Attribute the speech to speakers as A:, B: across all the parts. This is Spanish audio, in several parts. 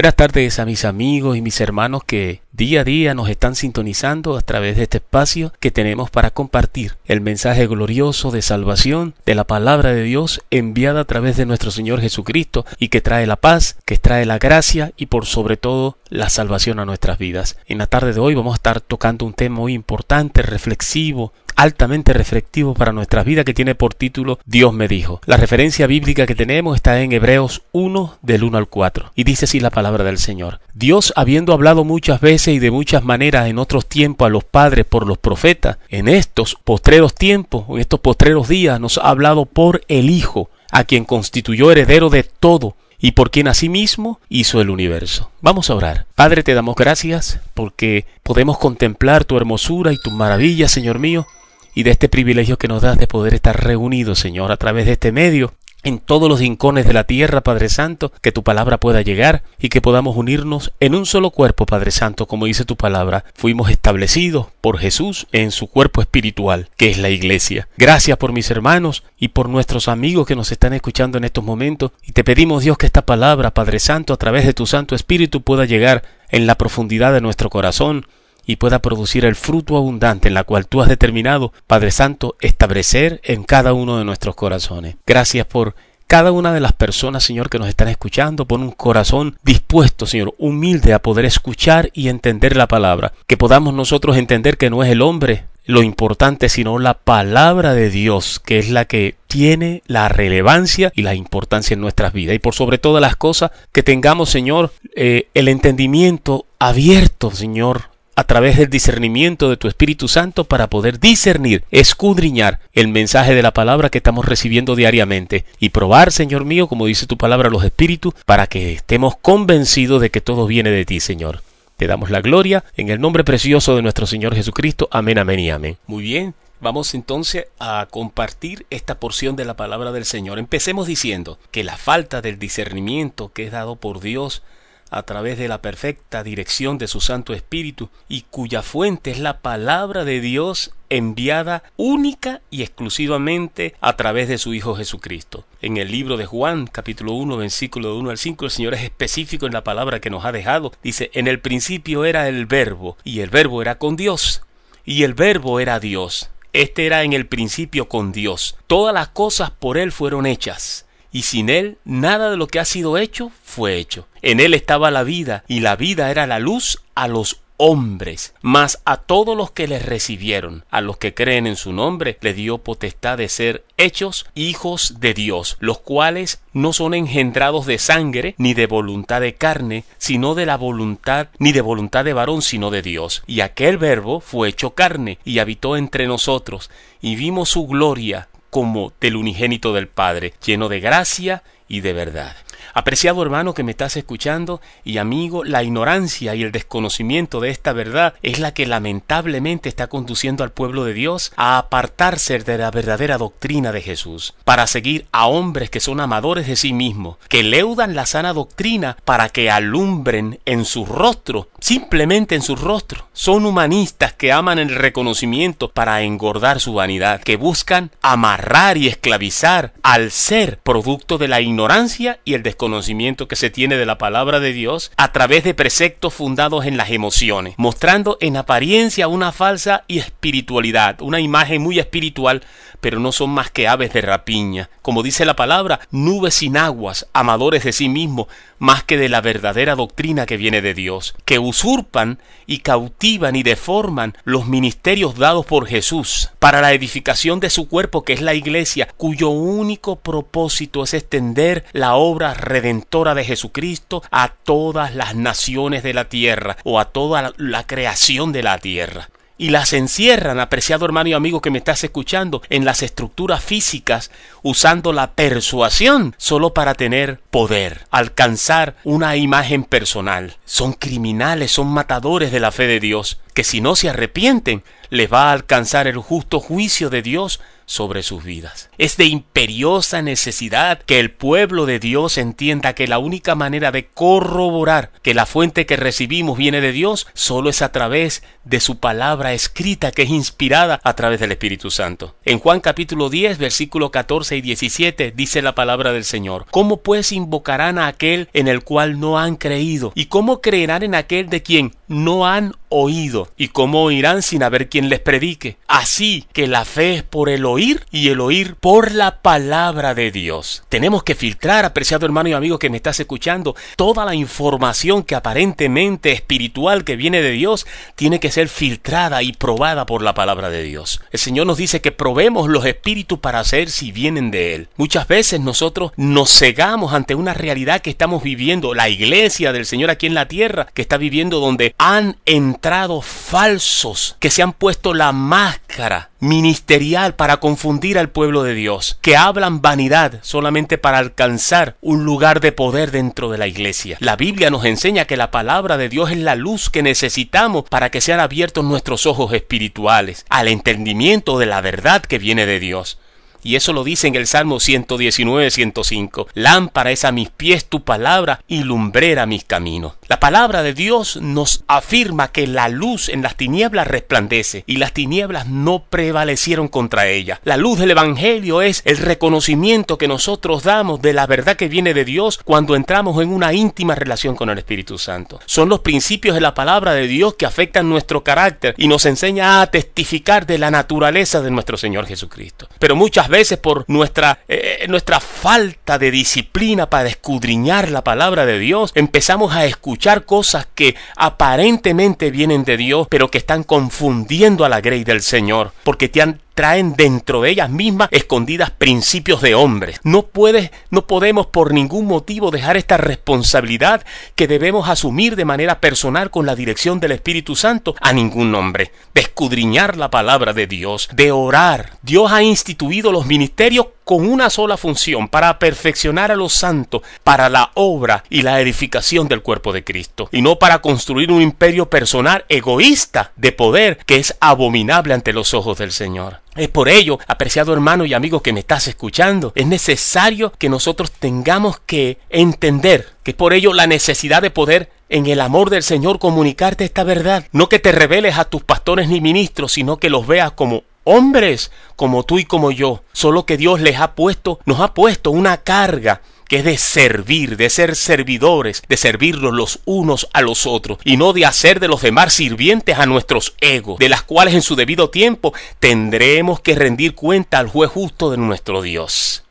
A: Buenas tardes a mis amigos y mis hermanos que día a día nos están sintonizando a través de este espacio que tenemos para compartir el mensaje glorioso de salvación de la palabra de Dios enviada a través de nuestro Señor Jesucristo y que trae la paz, que trae la gracia y por sobre todo la salvación a nuestras vidas. En la tarde de hoy vamos a estar tocando un tema muy importante, reflexivo, altamente reflectivo para nuestras vidas que tiene por título Dios me dijo. La referencia bíblica que tenemos está en Hebreos 1 del 1 al 4 y dice así la palabra del Señor. Dios habiendo hablado muchas veces y de muchas maneras en otros tiempos a los padres por los profetas, en estos postreros tiempos, en estos postreros días nos ha hablado por el Hijo, a quien constituyó heredero de todo y por quien asimismo hizo el universo. Vamos a orar. Padre, te damos gracias porque podemos contemplar tu hermosura y tu maravilla, Señor mío, y de este privilegio que nos das de poder estar reunidos, Señor, a través de este medio, en todos los rincones de la tierra, Padre Santo, que tu palabra pueda llegar y que podamos unirnos en un solo cuerpo, Padre Santo, como dice tu palabra. Fuimos establecidos por Jesús en su cuerpo espiritual, que es la iglesia. Gracias por mis hermanos y por nuestros amigos que nos están escuchando en estos momentos. Y te pedimos, Dios, que esta palabra, Padre Santo, a través de tu Santo Espíritu pueda llegar en la profundidad de nuestro corazón y pueda producir el fruto abundante en la cual tú has determinado, Padre Santo, establecer en cada uno de nuestros corazones. Gracias por cada una de las personas, Señor, que nos están escuchando, por un corazón dispuesto, Señor, humilde a poder escuchar y entender la palabra. Que podamos nosotros entender que no es el hombre lo importante, sino la palabra de Dios, que es la que tiene la relevancia y la importancia en nuestras vidas. Y por sobre todas las cosas, que tengamos, Señor, eh, el entendimiento abierto, Señor, a través del discernimiento de tu Espíritu Santo para poder discernir, escudriñar el mensaje de la palabra que estamos recibiendo diariamente y probar, Señor mío, como dice tu palabra, los espíritus, para que estemos convencidos de que todo viene de ti, Señor. Te damos la gloria en el nombre precioso de nuestro Señor Jesucristo. Amén, amén y amén. Muy bien, Vamos entonces a compartir esta porción de la palabra del Señor. Empecemos diciendo que la falta del discernimiento que es dado por Dios a través de la perfecta dirección de su Santo Espíritu y cuya fuente es la palabra de Dios enviada única y exclusivamente a través de su Hijo Jesucristo. En el libro de Juan, capítulo 1, versículo de 1 al 5, el Señor es específico en la palabra que nos ha dejado. Dice, en el principio era el verbo, y el verbo era con Dios, y el verbo era Dios. Este era en el principio con Dios. Todas las cosas por Él fueron hechas y sin él nada de lo que ha sido hecho fue hecho. En él estaba la vida, y la vida era la luz a los hombres, mas a todos los que le recibieron, a los que creen en su nombre, le dio potestad de ser hechos hijos de Dios, los cuales no son engendrados de sangre, ni de voluntad de carne, sino de la voluntad, ni de voluntad de varón, sino de Dios. Y aquel verbo fue hecho carne, y habitó entre nosotros, y vimos su gloria, como del unigénito del Padre, lleno de gracia y de verdad. Apreciado hermano que me estás escuchando y amigo, la ignorancia y el desconocimiento de esta verdad es la que lamentablemente está conduciendo al pueblo de Dios a apartarse de la verdadera doctrina de Jesús, para seguir a hombres que son amadores de sí mismos, que leudan la sana doctrina para que alumbren en su rostro, simplemente en su rostro. Son humanistas que aman el reconocimiento para engordar su vanidad, que buscan amarrar y esclavizar al ser producto de la ignorancia y el desconocimiento conocimiento que se tiene de la palabra de Dios a través de preceptos fundados en las emociones, mostrando en apariencia una falsa espiritualidad, una imagen muy espiritual, pero no son más que aves de rapiña. Como dice la palabra, nubes sin aguas, amadores de sí mismos, más que de la verdadera doctrina que viene de Dios, que usurpan y cautivan y deforman los ministerios dados por Jesús para la edificación de su cuerpo que es la iglesia, cuyo único propósito es extender la obra redentora de Jesucristo a todas las naciones de la tierra o a toda la creación de la tierra y las encierran, apreciado hermano y amigo que me estás escuchando, en las estructuras físicas, usando la persuasión solo para tener poder, alcanzar una imagen personal. Son criminales, son matadores de la fe de Dios, que si no se arrepienten, les va a alcanzar el justo juicio de Dios sobre sus vidas. Es de imperiosa necesidad que el pueblo de Dios entienda que la única manera de corroborar que la fuente que recibimos viene de Dios solo es a través de su palabra escrita que es inspirada a través del Espíritu Santo. En Juan capítulo 10, versículo 14 y 17 dice la palabra del Señor. ¿Cómo pues invocarán a aquel en el cual no han creído? ¿Y cómo creerán en aquel de quien no han oído? ¿Y cómo oirán sin haber quien les predique? Así que la fe es por el oír y el oír por la palabra de Dios. Tenemos que filtrar, apreciado hermano y amigo que me estás escuchando, toda la información que aparentemente espiritual que viene de Dios tiene que ser filtrada y probada por la palabra de Dios. El Señor nos dice que probemos los espíritus para saber si vienen de Él. Muchas veces nosotros nos cegamos ante una realidad que estamos viviendo, la iglesia del Señor aquí en la tierra, que está viviendo donde han entrado falsos, que se han puesto la máscara ministerial para confundir al pueblo de Dios, que hablan vanidad solamente para alcanzar un lugar de poder dentro de la iglesia. La Biblia nos enseña que la palabra de Dios es la luz que necesitamos para que sean abiertos nuestros ojos espirituales al entendimiento de la verdad que viene de Dios. Y eso lo dice en el Salmo 119, 105. Lámpara es a mis pies tu palabra y lumbrera mis caminos. La palabra de Dios nos afirma que la luz en las tinieblas resplandece y las tinieblas no prevalecieron contra ella. La luz del Evangelio es el reconocimiento que nosotros damos de la verdad que viene de Dios cuando entramos en una íntima relación con el Espíritu Santo. Son los principios de la palabra de Dios que afectan nuestro carácter y nos enseña a testificar de la naturaleza de nuestro Señor Jesucristo. Pero muchas veces por nuestra, eh, nuestra falta de disciplina para escudriñar la palabra de Dios, empezamos a escuchar cosas que aparentemente vienen de Dios, pero que están confundiendo a la grey del Señor, porque te traen dentro de ellas mismas escondidas principios de hombres. No puedes, no podemos por ningún motivo dejar esta responsabilidad que debemos asumir de manera personal con la dirección del Espíritu Santo a ningún hombre. De escudriñar la palabra de Dios, de orar. Dios ha instituido los ministerios con una sola función, para perfeccionar a los santos, para la obra y la edificación del cuerpo de Cristo, y no para construir un imperio personal egoísta de poder que es abominable ante los ojos del Señor. Es por ello, apreciado hermano y amigo que me estás escuchando, es necesario que nosotros tengamos que entender que es por ello la necesidad de poder en el amor del Señor comunicarte esta verdad. No que te reveles a tus pastores ni ministros, sino que los veas como hombres como tú y como yo, solo que Dios les ha puesto, nos ha puesto una carga que es de servir, de ser servidores, de servirnos los unos a los otros, y no de hacer de los demás sirvientes a nuestros egos, de las cuales en su debido tiempo tendremos que rendir cuenta al juez justo de nuestro Dios.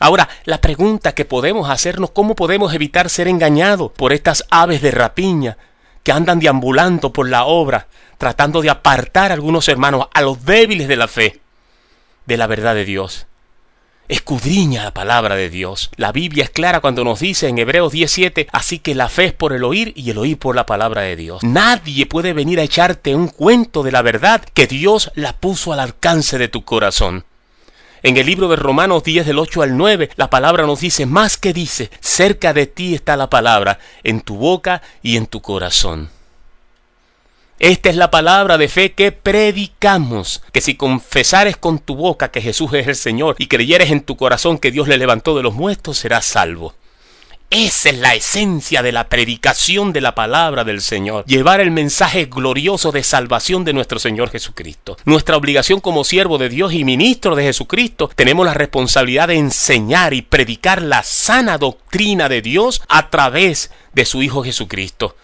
A: Ahora, la pregunta que podemos hacernos, ¿cómo podemos evitar ser engañados por estas aves de rapiña que andan deambulando por la obra, tratando de apartar a algunos hermanos, a los débiles de la fe, de la verdad de Dios. Escudriña la palabra de Dios. La Biblia es clara cuando nos dice en Hebreos 17, así que la fe es por el oír y el oír por la palabra de Dios. Nadie puede venir a echarte un cuento de la verdad que Dios la puso al alcance de tu corazón. En el libro de Romanos 10 del 8 al 9, la palabra nos dice, más que dice, cerca de ti está la palabra, en tu boca y en tu corazón. Esta es la palabra de fe que predicamos, que si confesares con tu boca que Jesús es el Señor y creyeres en tu corazón que Dios le levantó de los muertos, serás salvo. Esa es la esencia de la predicación de la palabra del Señor, llevar el mensaje glorioso de salvación de nuestro Señor Jesucristo. Nuestra obligación como siervo de Dios y ministro de Jesucristo, tenemos la responsabilidad de enseñar y predicar la sana doctrina de Dios a través de su Hijo Jesucristo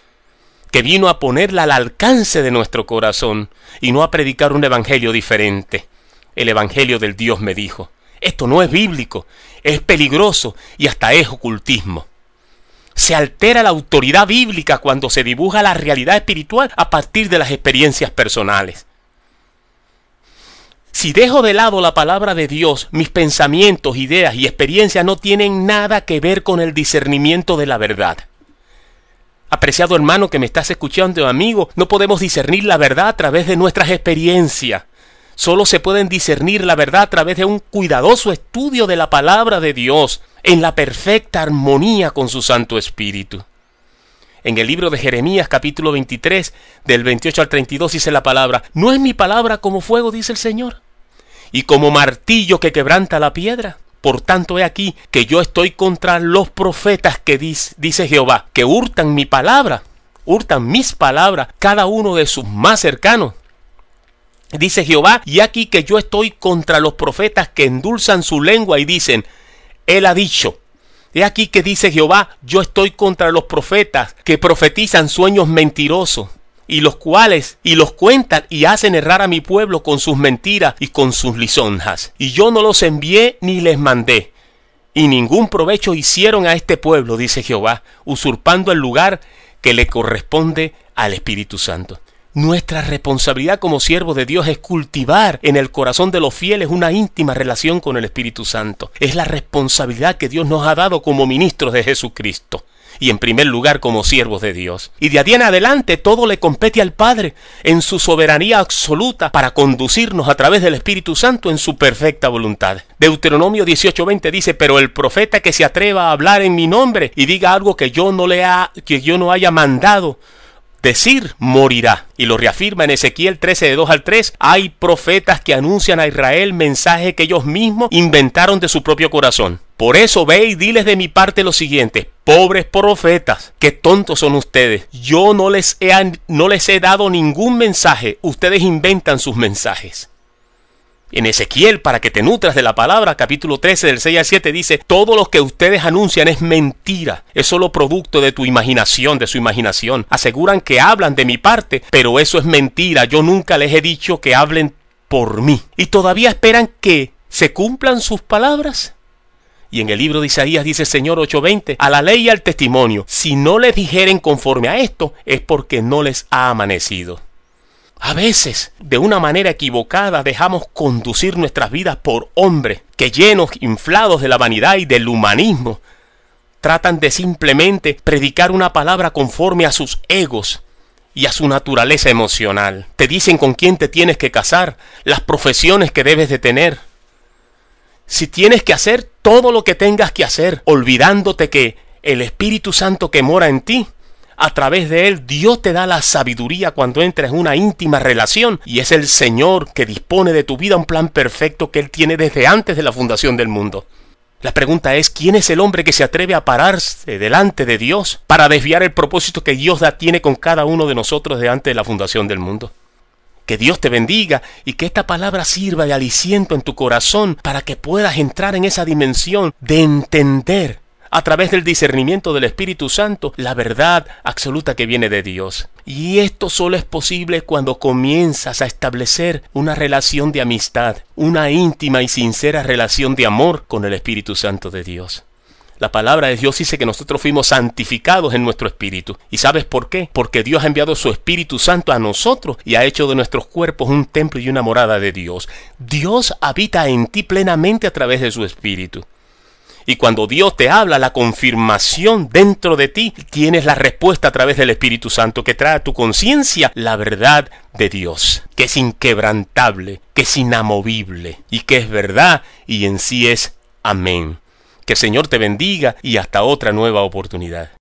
A: que vino a ponerla al alcance de nuestro corazón y no a predicar un evangelio diferente. El evangelio del Dios me dijo. Esto no es bíblico, es peligroso y hasta es ocultismo. Se altera la autoridad bíblica cuando se dibuja la realidad espiritual a partir de las experiencias personales. Si dejo de lado la palabra de Dios, mis pensamientos, ideas y experiencias no tienen nada que ver con el discernimiento de la verdad. Apreciado hermano que me estás escuchando, amigo, no podemos discernir la verdad a través de nuestras experiencias. Solo se pueden discernir la verdad a través de un cuidadoso estudio de la palabra de Dios, en la perfecta armonía con su Santo Espíritu. En el libro de Jeremías capítulo 23 del 28 al 32 dice la palabra, ¿no es mi palabra como fuego, dice el Señor? Y como martillo que quebranta la piedra. Por tanto, he aquí que yo estoy contra los profetas que dice, Jehová, que hurtan mi palabra, hurtan mis palabras, cada uno de sus más cercanos. Dice Jehová, y aquí que yo estoy contra los profetas que endulzan su lengua y dicen, Él ha dicho. He aquí que dice Jehová, yo estoy contra los profetas que profetizan sueños mentirosos y los cuales y los cuentan y hacen errar a mi pueblo con sus mentiras y con sus lisonjas. Y yo no los envié ni les mandé. Y ningún provecho hicieron a este pueblo, dice Jehová, usurpando el lugar que le corresponde al Espíritu Santo. Nuestra responsabilidad como siervos de Dios es cultivar en el corazón de los fieles una íntima relación con el Espíritu Santo. Es la responsabilidad que Dios nos ha dado como ministros de Jesucristo y en primer lugar como siervos de Dios. Y de allí en adelante todo le compete al Padre en su soberanía absoluta para conducirnos a través del Espíritu Santo en su perfecta voluntad. Deuteronomio 18:20 dice, pero el profeta que se atreva a hablar en mi nombre y diga algo que yo no le ha, que yo no haya mandado, decir morirá. Y lo reafirma en Ezequiel 13 de 2 al 3. Hay profetas que anuncian a Israel mensajes que ellos mismos inventaron de su propio corazón. Por eso ve y diles de mi parte lo siguiente, pobres profetas, qué tontos son ustedes. Yo no les he, no les he dado ningún mensaje, ustedes inventan sus mensajes. En Ezequiel, para que te nutras de la palabra, capítulo 13 del 6 al 7 dice, todo lo que ustedes anuncian es mentira, es solo producto de tu imaginación, de su imaginación. Aseguran que hablan de mi parte, pero eso es mentira, yo nunca les he dicho que hablen por mí. ¿Y todavía esperan que se cumplan sus palabras? Y en el libro de Isaías dice Señor 8:20, a la ley y al testimonio, si no les dijeren conforme a esto, es porque no les ha amanecido. A veces, de una manera equivocada, dejamos conducir nuestras vidas por hombres que llenos, inflados de la vanidad y del humanismo, tratan de simplemente predicar una palabra conforme a sus egos y a su naturaleza emocional. Te dicen con quién te tienes que casar, las profesiones que debes de tener, si tienes que hacer todo lo que tengas que hacer, olvidándote que el Espíritu Santo que mora en ti, a través de él Dios te da la sabiduría cuando entras en una íntima relación y es el Señor que dispone de tu vida un plan perfecto que Él tiene desde antes de la fundación del mundo. La pregunta es, ¿quién es el hombre que se atreve a pararse delante de Dios para desviar el propósito que Dios tiene con cada uno de nosotros de antes de la fundación del mundo? Que Dios te bendiga y que esta palabra sirva de aliciento en tu corazón para que puedas entrar en esa dimensión de entender a través del discernimiento del Espíritu Santo la verdad absoluta que viene de Dios. Y esto solo es posible cuando comienzas a establecer una relación de amistad, una íntima y sincera relación de amor con el Espíritu Santo de Dios. La palabra de Dios dice que nosotros fuimos santificados en nuestro espíritu. ¿Y sabes por qué? Porque Dios ha enviado su Espíritu Santo a nosotros y ha hecho de nuestros cuerpos un templo y una morada de Dios. Dios habita en ti plenamente a través de su Espíritu. Y cuando Dios te habla, la confirmación dentro de ti, tienes la respuesta a través del Espíritu Santo que trae a tu conciencia la verdad de Dios, que es inquebrantable, que es inamovible y que es verdad y en sí es amén. Que el Señor te bendiga y hasta otra nueva oportunidad.